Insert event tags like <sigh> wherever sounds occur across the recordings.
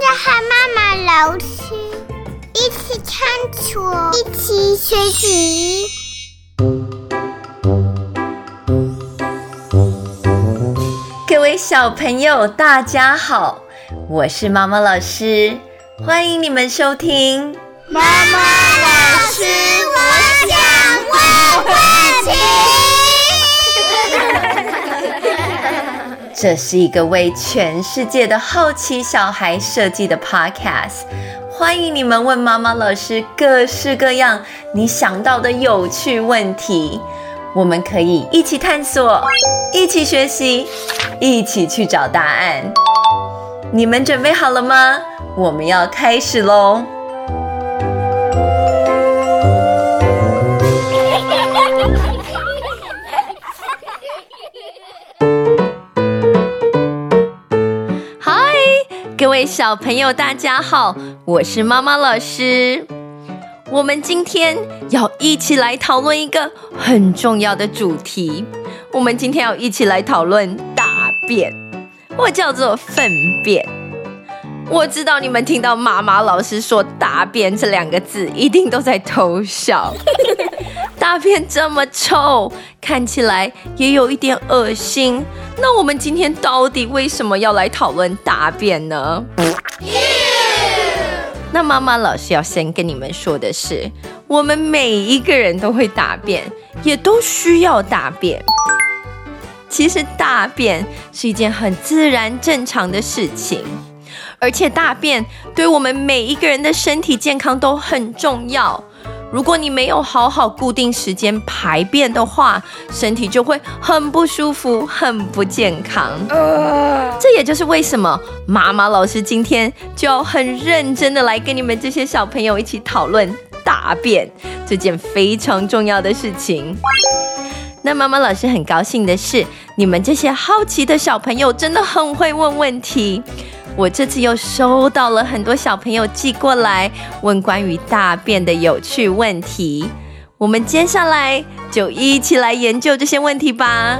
着和妈妈老师一起探索，一起学习。各位小朋友，大家好，我是妈妈老师，欢迎你们收听妈妈老师，我想问问题。这是一个为全世界的好奇小孩设计的 podcast，欢迎你们问妈妈老师各式各样你想到的有趣问题，我们可以一起探索，一起学习，一起去找答案。你们准备好了吗？我们要开始喽！各位小朋友，大家好，我是妈妈老师。我们今天要一起来讨论一个很重要的主题。我们今天要一起来讨论大便，或叫做粪便。我知道你们听到妈妈老师说“大便”这两个字，一定都在偷笑。大便这么臭，看起来也有一点恶心。那我们今天到底为什么要来讨论大便呢？那妈妈老师要先跟你们说的是，我们每一个人都会大便，也都需要大便。其实大便是一件很自然正常的事情，而且大便对我们每一个人的身体健康都很重要。如果你没有好好固定时间排便的话，身体就会很不舒服、很不健康。这也就是为什么妈妈老师今天就要很认真的来跟你们这些小朋友一起讨论大便这件非常重要的事情。那妈妈老师很高兴的是，你们这些好奇的小朋友真的很会问问题。我这次又收到了很多小朋友寄过来问关于大便的有趣问题，我们接下来就一起来研究这些问题吧。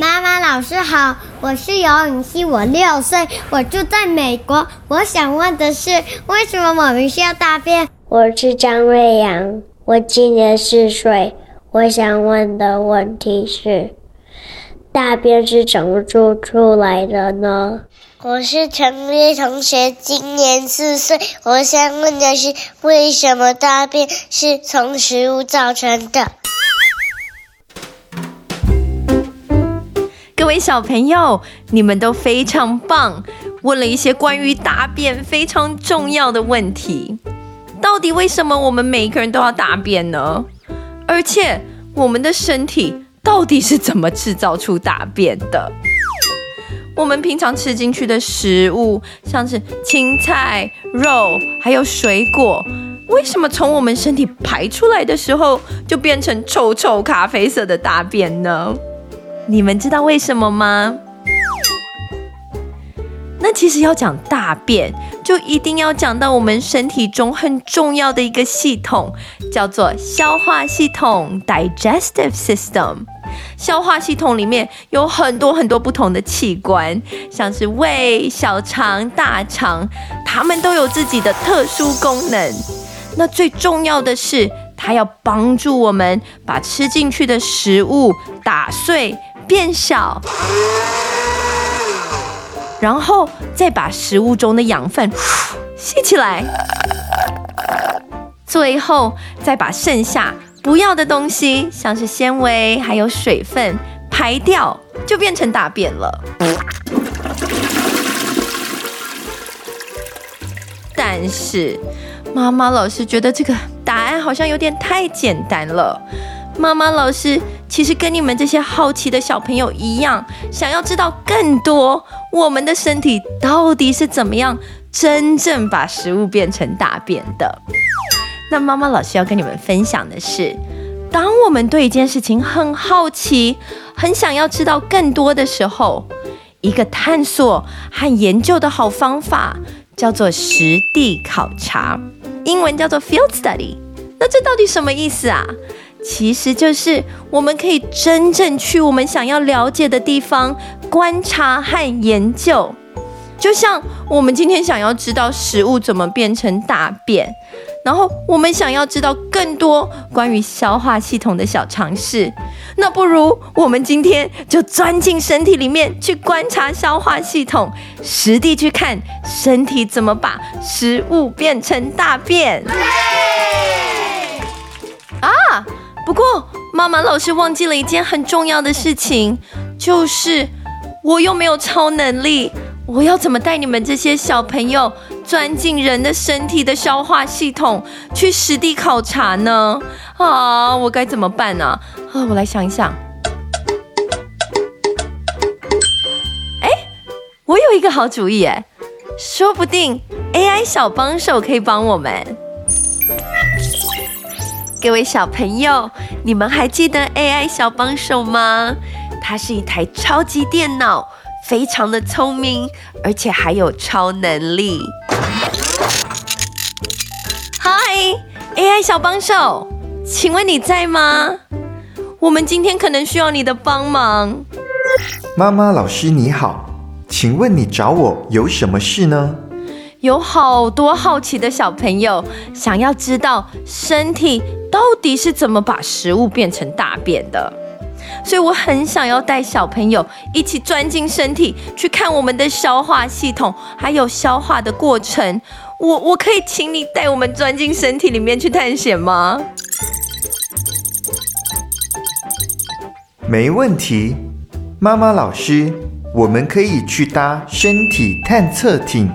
妈妈老师好，我是姚允熙，我六岁，我住在美国。我想问的是，为什么我们需要大便？我是张瑞阳，我今年四岁，我想问的问题是。大便是怎么做出来的呢？我是陈烈同学，今年四岁。我想问的是，为什么大便是从食物造成的？各位小朋友，你们都非常棒，问了一些关于大便非常重要的问题。到底为什么我们每一个人都要大便呢？而且我们的身体。到底是怎么制造出大便的？我们平常吃进去的食物，像是青菜、肉，还有水果，为什么从我们身体排出来的时候，就变成臭臭咖啡色的大便呢？你们知道为什么吗？那其实要讲大便，就一定要讲到我们身体中很重要的一个系统，叫做消化系统 （digestive system）。消化系统里面有很多很多不同的器官，像是胃、小肠、大肠，它们都有自己的特殊功能。那最重要的是，它要帮助我们把吃进去的食物打碎、变小，然后再把食物中的养分吸起来，最后再把剩下。不要的东西，像是纤维还有水分排掉，就变成大便了。但是妈妈老师觉得这个答案好像有点太简单了。妈妈老师其实跟你们这些好奇的小朋友一样，想要知道更多我们的身体到底是怎么样真正把食物变成大便的。那妈妈老师要跟你们分享的是，当我们对一件事情很好奇，很想要知道更多的时候，一个探索和研究的好方法叫做实地考察，英文叫做 field study。那这到底什么意思啊？其实就是我们可以真正去我们想要了解的地方观察和研究。就像我们今天想要知道食物怎么变成大便，然后我们想要知道更多关于消化系统的小常识，那不如我们今天就钻进身体里面去观察消化系统，实地去看身体怎么把食物变成大便。啊！不过妈妈老师忘记了一件很重要的事情，就是我又没有超能力。我要怎么带你们这些小朋友钻进人的身体的消化系统去实地考察呢？啊，我该怎么办呢？啊，我来想一想。哎，我有一个好主意哎，说不定 AI 小帮手可以帮我们。各位小朋友，你们还记得 AI 小帮手吗？它是一台超级电脑。非常的聪明，而且还有超能力。嗨，AI 小帮手，请问你在吗？我们今天可能需要你的帮忙。妈妈老师你好，请问你找我有什么事呢？有好多好奇的小朋友想要知道身体到底是怎么把食物变成大便的。所以我很想要带小朋友一起钻进身体，去看我们的消化系统，还有消化的过程。我我可以请你带我们钻进身体里面去探险吗？没问题，妈妈老师，我们可以去搭身体探测艇。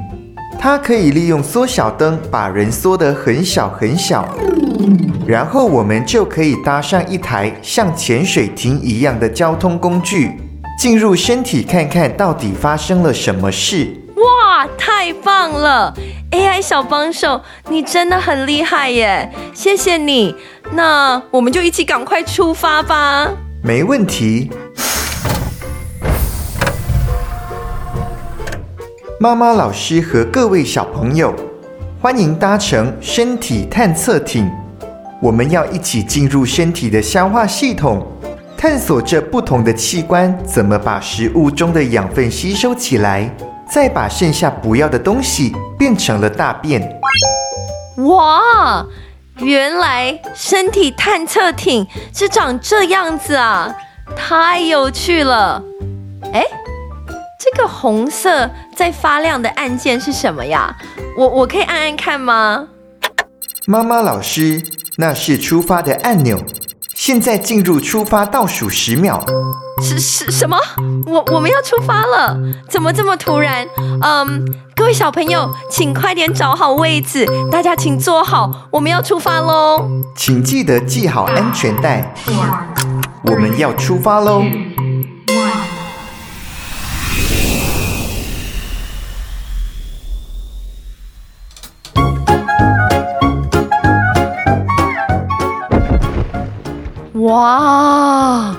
它可以利用缩小灯把人缩得很小很小，然后我们就可以搭上一台像潜水艇一样的交通工具，进入身体看看到底发生了什么事。哇，太棒了！AI 小帮手，你真的很厉害耶！谢谢你。那我们就一起赶快出发吧。没问题。妈妈老师和各位小朋友，欢迎搭乘身体探测艇。我们要一起进入身体的消化系统，探索这不同的器官怎么把食物中的养分吸收起来，再把剩下不要的东西变成了大便。哇，原来身体探测艇是长这样子啊，太有趣了！哎。这个红色在发亮的按键是什么呀？我我可以按按看吗？妈妈老师，那是出发的按钮。现在进入出发倒数十秒。是是什么？我我们要出发了？怎么这么突然？嗯，各位小朋友，请快点找好位置，大家请坐好，我们要出发喽！请记得系好安全带。我们要出发喽！哇，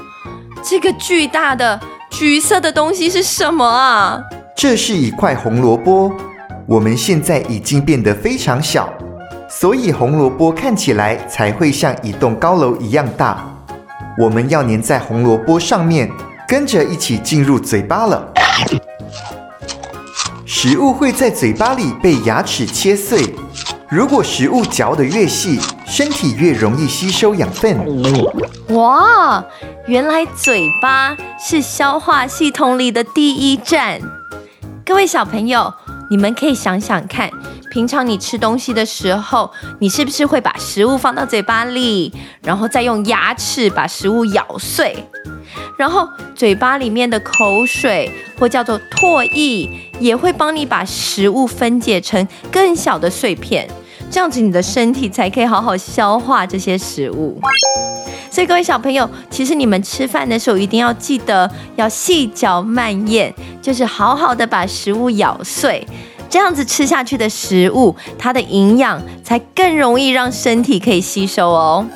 这个巨大的橘色的东西是什么啊？这是一块红萝卜。我们现在已经变得非常小，所以红萝卜看起来才会像一栋高楼一样大。我们要粘在红萝卜上面，跟着一起进入嘴巴了。食物会在嘴巴里被牙齿切碎。如果食物嚼得越细，身体越容易吸收养分。哇，原来嘴巴是消化系统里的第一站。各位小朋友，你们可以想想看，平常你吃东西的时候，你是不是会把食物放到嘴巴里，然后再用牙齿把食物咬碎？然后嘴巴里面的口水，或叫做唾液，也会帮你把食物分解成更小的碎片。这样子，你的身体才可以好好消化这些食物。所以，各位小朋友，其实你们吃饭的时候一定要记得要细嚼慢咽，就是好好的把食物咬碎，这样子吃下去的食物，它的营养才更容易让身体可以吸收哦。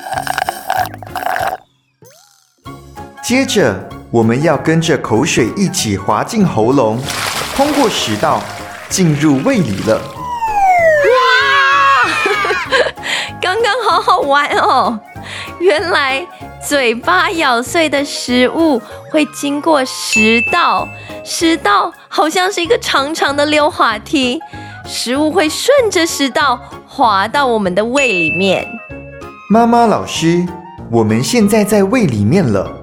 接着，我们要跟着口水一起滑进喉咙，通过食道进入胃里了。哇 <laughs> 刚刚好好玩哦！原来嘴巴咬碎的食物会经过食道，食道好像是一个长长的溜滑梯，食物会顺着食道滑到我们的胃里面。妈妈老师，我们现在在胃里面了，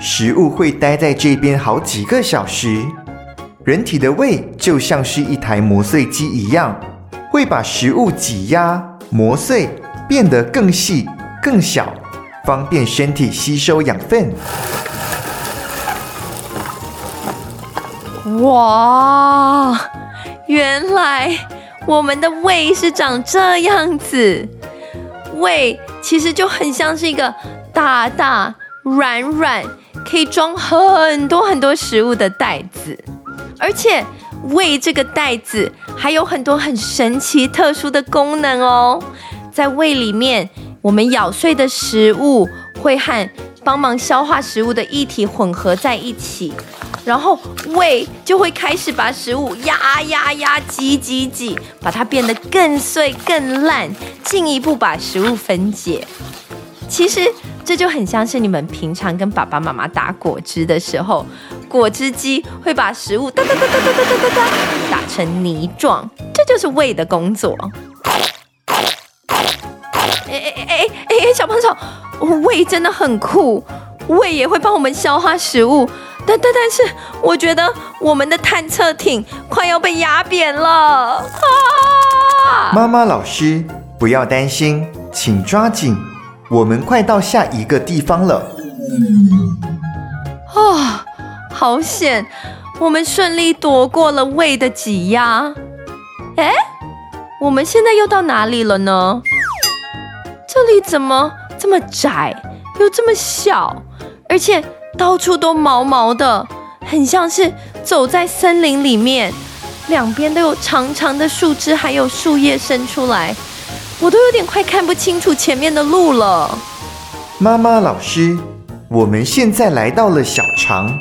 食物会待在这边好几个小时。人体的胃就像是一台磨碎机一样，会把食物挤压、磨碎，变得更细、更小。方便身体吸收养分。哇，原来我们的胃是长这样子。胃其实就很像是一个大大、软软，可以装很多很多食物的袋子。而且胃这个袋子还有很多很神奇、特殊的功能哦，在胃里面。我们咬碎的食物会和帮忙消化食物的液体混合在一起，然后胃就会开始把食物压压压挤挤挤，把它变得更碎更烂，进一步把食物分解。其实这就很像是你们平常跟爸爸妈妈打果汁的时候，果汁机会把食物哒哒哒哒哒哒哒哒哒打成泥状，这就是胃的工作。小朋友，胃真的很酷，胃也会帮我们消化食物。但但但是，我觉得我们的探测艇快要被压扁了。啊！妈妈老师，不要担心，请抓紧，我们快到下一个地方了。啊、哦，好险，我们顺利躲过了胃的挤压。哎，我们现在又到哪里了呢？这里怎么这么窄，又这么小，而且到处都毛毛的，很像是走在森林里面，两边都有长长的树枝，还有树叶伸出来，我都有点快看不清楚前面的路了。妈妈老师，我们现在来到了小肠，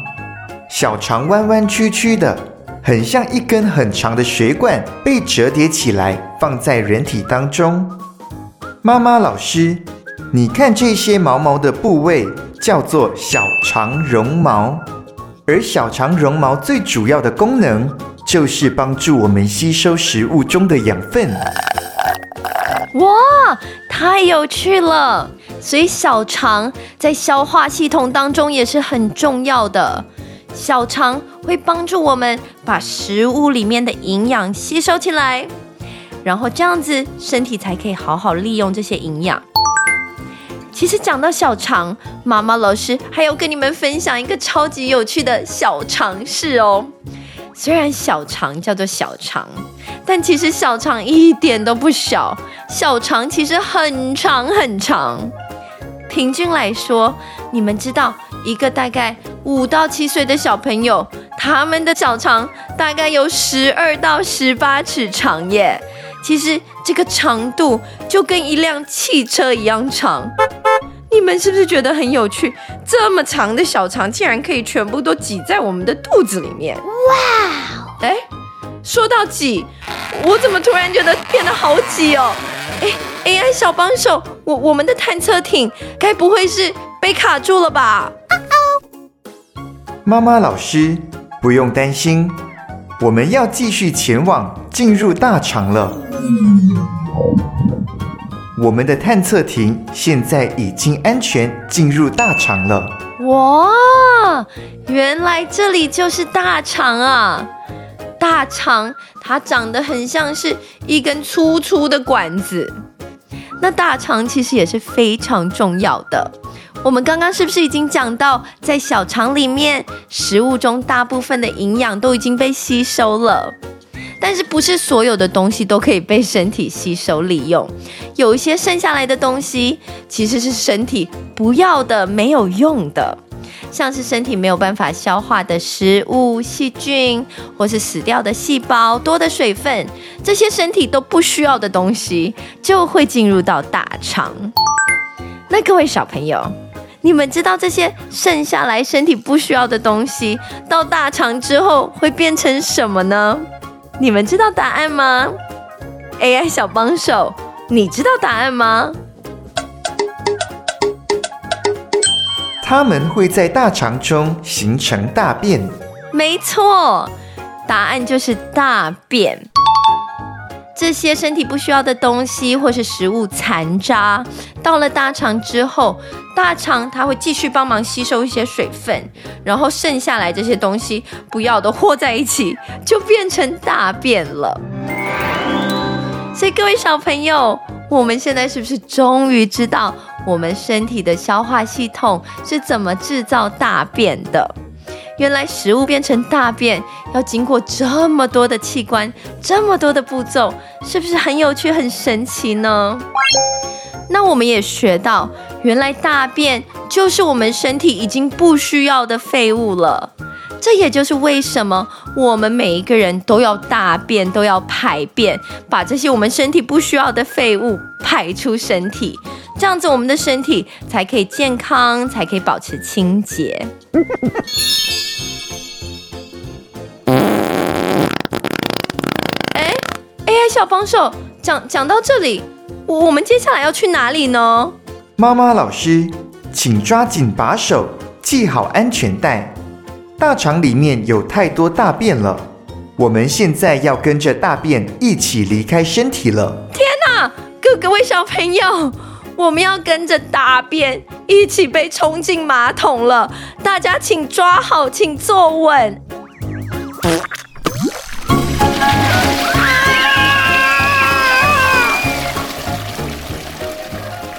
小肠弯弯曲曲的，很像一根很长的水管被折叠起来，放在人体当中。妈妈老师，你看这些毛毛的部位叫做小肠绒毛，而小肠绒毛最主要的功能就是帮助我们吸收食物中的养分。哇，太有趣了！所以小肠在消化系统当中也是很重要的，小肠会帮助我们把食物里面的营养吸收起来。然后这样子，身体才可以好好利用这些营养。其实讲到小肠，妈妈老师还要跟你们分享一个超级有趣的小常识哦。虽然小肠叫做小肠，但其实小肠一点都不小，小肠其实很长很长。平均来说，你们知道一个大概五到七岁的小朋友，他们的小肠大概有十二到十八尺长耶。其实这个长度就跟一辆汽车一样长，你们是不是觉得很有趣？这么长的小肠竟然可以全部都挤在我们的肚子里面！哇！哎，说到挤，我怎么突然觉得变得好挤哦？哎，AI 小帮手，我我们的探测艇该不会是被卡住了吧？妈妈老师，不用担心，我们要继续前往，进入大肠了。我们的探测艇现在已经安全进入大肠了。哇，原来这里就是大肠啊！大肠它长得很像是一根粗粗的管子。那大肠其实也是非常重要的。我们刚刚是不是已经讲到，在小肠里面，食物中大部分的营养都已经被吸收了？但是不是所有的东西都可以被身体吸收利用，有一些剩下来的东西其实是身体不要的、没有用的，像是身体没有办法消化的食物、细菌，或是死掉的细胞、多的水分，这些身体都不需要的东西就会进入到大肠。那各位小朋友，你们知道这些剩下来身体不需要的东西到大肠之后会变成什么呢？你们知道答案吗？AI 小帮手，你知道答案吗？它们会在大肠中形成大便。没错，答案就是大便。这些身体不需要的东西或是食物残渣，到了大肠之后，大肠它会继续帮忙吸收一些水分，然后剩下来这些东西不要的和在一起，就变成大便了。所以各位小朋友，我们现在是不是终于知道我们身体的消化系统是怎么制造大便的？原来食物变成大便要经过这么多的器官，这么多的步骤，是不是很有趣、很神奇呢？那我们也学到，原来大便就是我们身体已经不需要的废物了。这也就是为什么我们每一个人都要大便，都要排便，把这些我们身体不需要的废物排出身体，这样子我们的身体才可以健康，才可以保持清洁。<laughs> 小帮手，讲讲到这里，我们接下来要去哪里呢？妈妈老师，请抓紧把手，系好安全带。大肠里面有太多大便了，我们现在要跟着大便一起离开身体了。天哪，各各位小朋友，我们要跟着大便一起被冲进马桶了。大家请抓好，请坐稳。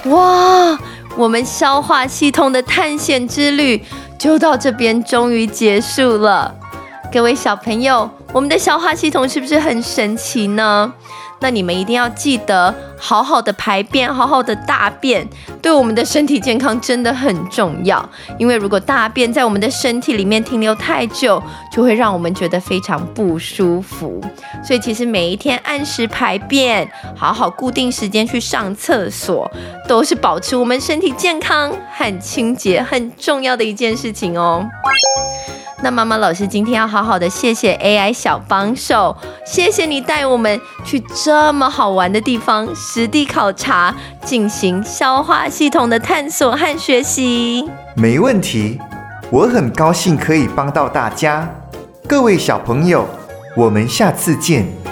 哇，我们消化系统的探险之旅就到这边终于结束了。各位小朋友，我们的消化系统是不是很神奇呢？那你们一定要记得好好的排便，好好的大便，对我们的身体健康真的很重要。因为如果大便在我们的身体里面停留太久，就会让我们觉得非常不舒服。所以其实每一天按时排便，好好固定时间去上厕所，都是保持我们身体健康和清洁很重要的一件事情哦。那妈妈老师今天要好好的谢谢 AI 小帮手，谢谢你带我们去这么好玩的地方实地考察，进行消化系统的探索和学习。没问题，我很高兴可以帮到大家。各位小朋友，我们下次见。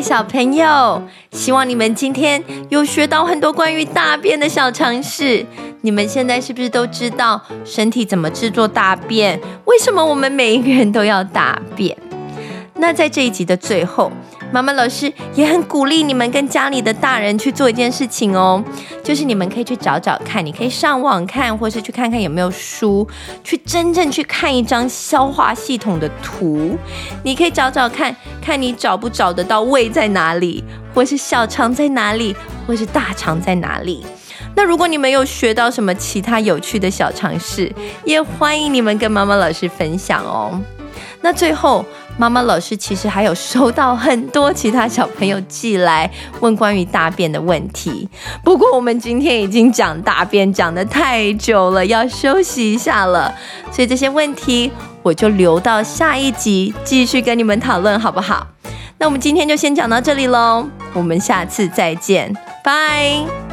小朋友，希望你们今天有学到很多关于大便的小常识。你们现在是不是都知道身体怎么制作大便？为什么我们每一个人都要大便？那在这一集的最后，妈妈老师也很鼓励你们跟家里的大人去做一件事情哦，就是你们可以去找找看，你可以上网看，或是去看看有没有书，去真正去看一张消化系统的图。你可以找找看，看你找不找得到胃在哪里，或是小肠在哪里，或是大肠在哪里。那如果你们有学到什么其他有趣的小常识，也欢迎你们跟妈妈老师分享哦。那最后，妈妈老师其实还有收到很多其他小朋友寄来问关于大便的问题。不过我们今天已经讲大便讲得太久了，要休息一下了，所以这些问题我就留到下一集继续跟你们讨论，好不好？那我们今天就先讲到这里喽，我们下次再见，拜。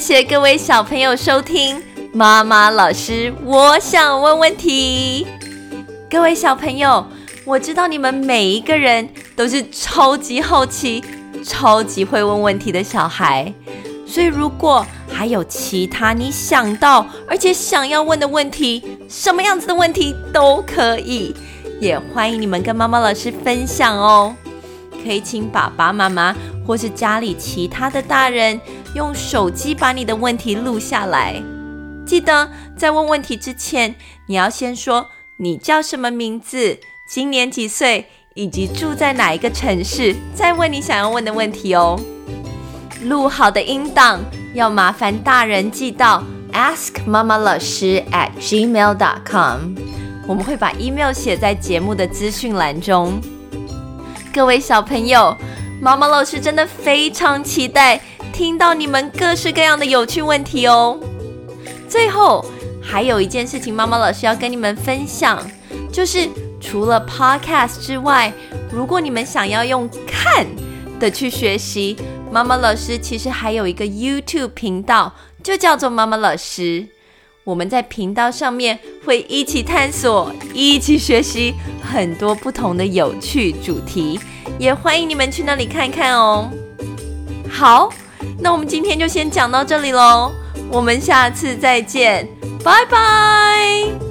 谢谢各位小朋友收听妈妈老师，我想问问题。各位小朋友，我知道你们每一个人都是超级好奇、超级会问问题的小孩，所以如果还有其他你想到而且想要问的问题，什么样子的问题都可以，也欢迎你们跟妈妈老师分享哦。可以请爸爸妈妈或是家里其他的大人。用手机把你的问题录下来，记得在问问题之前，你要先说你叫什么名字，今年几岁，以及住在哪一个城市，再问你想要问的问题哦。录好的音档要麻烦大人寄到 askmama 老师 at gmail dot com 我们会把 email 写在节目的资讯栏中。各位小朋友，妈妈老师真的非常期待。听到你们各式各样的有趣问题哦，最后还有一件事情，妈妈老师要跟你们分享，就是除了 Podcast 之外，如果你们想要用看的去学习，妈妈老师其实还有一个 YouTube 频道，就叫做妈妈老师。我们在频道上面会一起探索，一起学习很多不同的有趣主题，也欢迎你们去那里看看哦。好，那我们今天就先讲到这里喽，我们下次再见，拜拜。